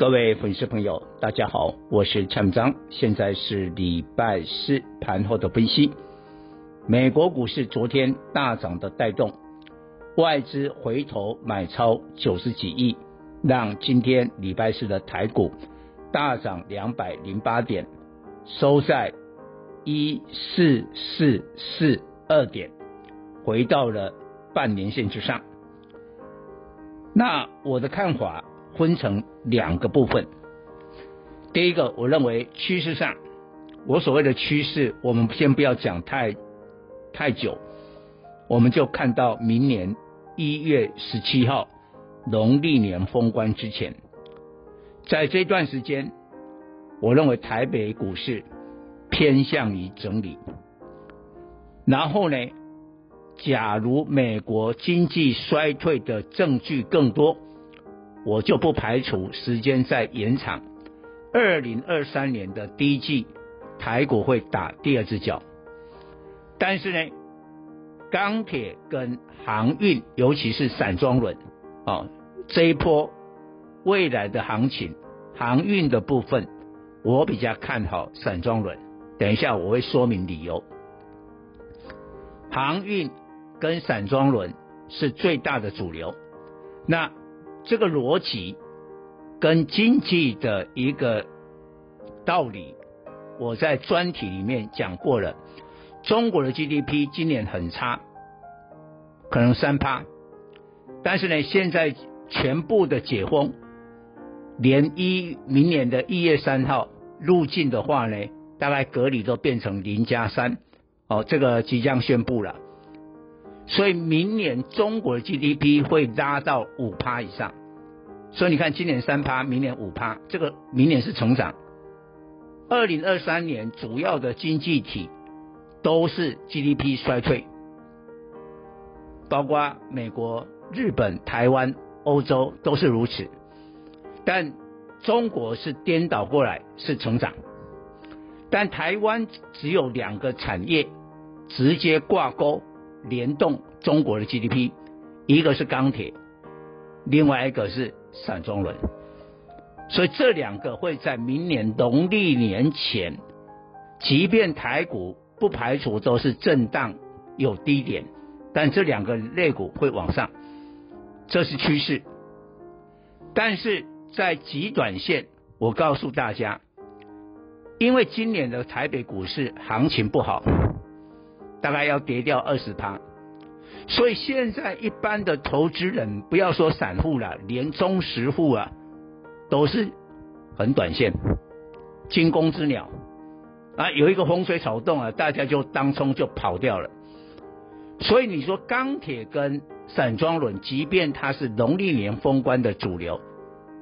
各位粉丝朋友，大家好，我是蔡明章，现在是礼拜四盘后的分析。美国股市昨天大涨的带动，外资回头买超九十几亿，让今天礼拜四的台股大涨两百零八点，收在一四四四二点，回到了半年线之上。那我的看法。分成两个部分。第一个，我认为趋势上，我所谓的趋势，我们先不要讲太太久，我们就看到明年一月十七号农历年封关之前，在这段时间，我认为台北股市偏向于整理。然后呢，假如美国经济衰退的证据更多。我就不排除时间再延长，二零二三年的第一季，台股会打第二只脚。但是呢，钢铁跟航运，尤其是散装轮，啊，这一波未来的行情，航运的部分，我比较看好散装轮。等一下我会说明理由。航运跟散装轮是最大的主流，那。这个逻辑跟经济的一个道理，我在专题里面讲过了。中国的 GDP 今年很差，可能三趴，但是呢，现在全部的解封，连一明年的一月三号入境的话呢，大概隔离都变成零加三，哦，这个即将宣布了。所以明年中国的 GDP 会拉到五趴以上，所以你看今年三趴，明年五趴，这个明年是成长。二零二三年主要的经济体都是 GDP 衰退，包括美国、日本、台湾、欧洲都是如此，但中国是颠倒过来是成长，但台湾只有两个产业直接挂钩。联动中国的 GDP，一个是钢铁，另外一个是散装轮，所以这两个会在明年农历年前，即便台股不排除都是震荡有低点，但这两个类股会往上，这是趋势。但是在极短线，我告诉大家，因为今年的台北股市行情不好。大概要跌掉二十趴，所以现在一般的投资人，不要说散户了，连中实户啊，都是很短线，惊弓之鸟啊，有一个风吹草动啊，大家就当冲就跑掉了。所以你说钢铁跟散装轮，即便它是农历年封关的主流，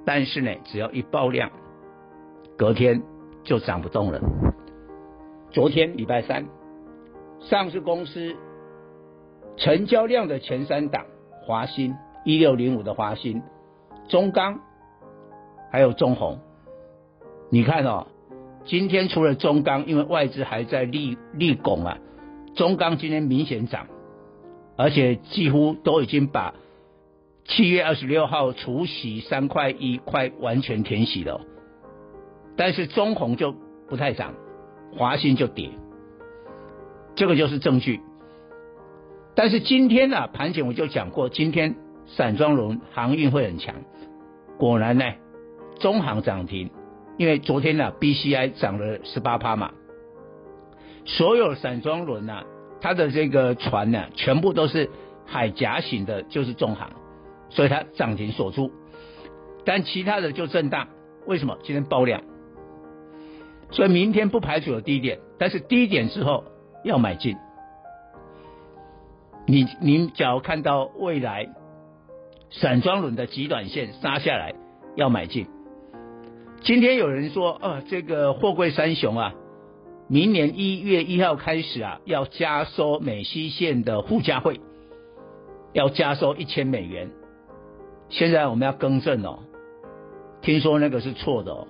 但是呢，只要一爆量，隔天就涨不动了。昨天礼拜三。上市公司成交量的前三档，华新一六零五的华新，中钢，还有中鸿。你看哦，今天除了中钢，因为外资还在立立拱啊，中钢今天明显涨，而且几乎都已经把七月二十六号除息三块一块完全填息了，但是中红就不太涨，华新就跌。这个就是证据，但是今天呢、啊，盘前我就讲过，今天散装轮航运会很强，果然呢，中航涨停，因为昨天呢、BCI 涨了十八趴嘛，所有散装轮呢、它的这个船呢、全部都是海岬型的，就是中航，所以它涨停锁住，但其他的就震荡，为什么？今天爆量，所以明天不排除有低点，但是低点之后。要买进，你你只要看到未来散装轮的极短线杀下来，要买进。今天有人说，呃，这个货柜三雄啊，明年一月一号开始啊，要加收美西线的附加费，要加收一千美元。现在我们要更正哦，听说那个是错的哦，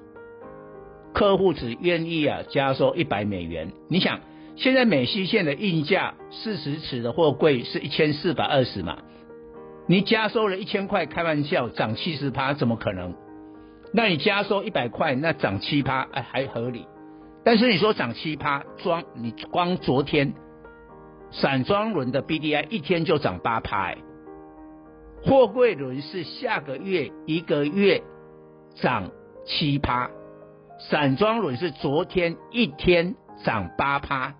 客户只愿意啊加收一百美元。你想，现在美西线的运价四十尺的货柜是一千四百二十嘛？你加收了一千块，开玩笑，涨七十趴怎么可能？那你加收一百块，那涨七趴，哎，还合理。但是你说涨七趴，装你光昨天散装轮的 BDI 一天就涨八趴，哎，货柜轮是下个月一个月涨七趴，散装轮是昨天一天涨八趴。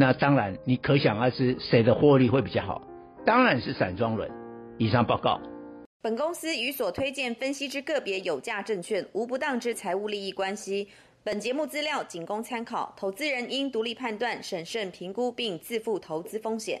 那当然，你可想而知，谁的获利会比较好？当然是散装轮。以上报告。本公司与所推荐分析之个别有价证券无不当之财务利益关系。本节目资料仅供参考，投资人应独立判断、审慎评估并自负投资风险。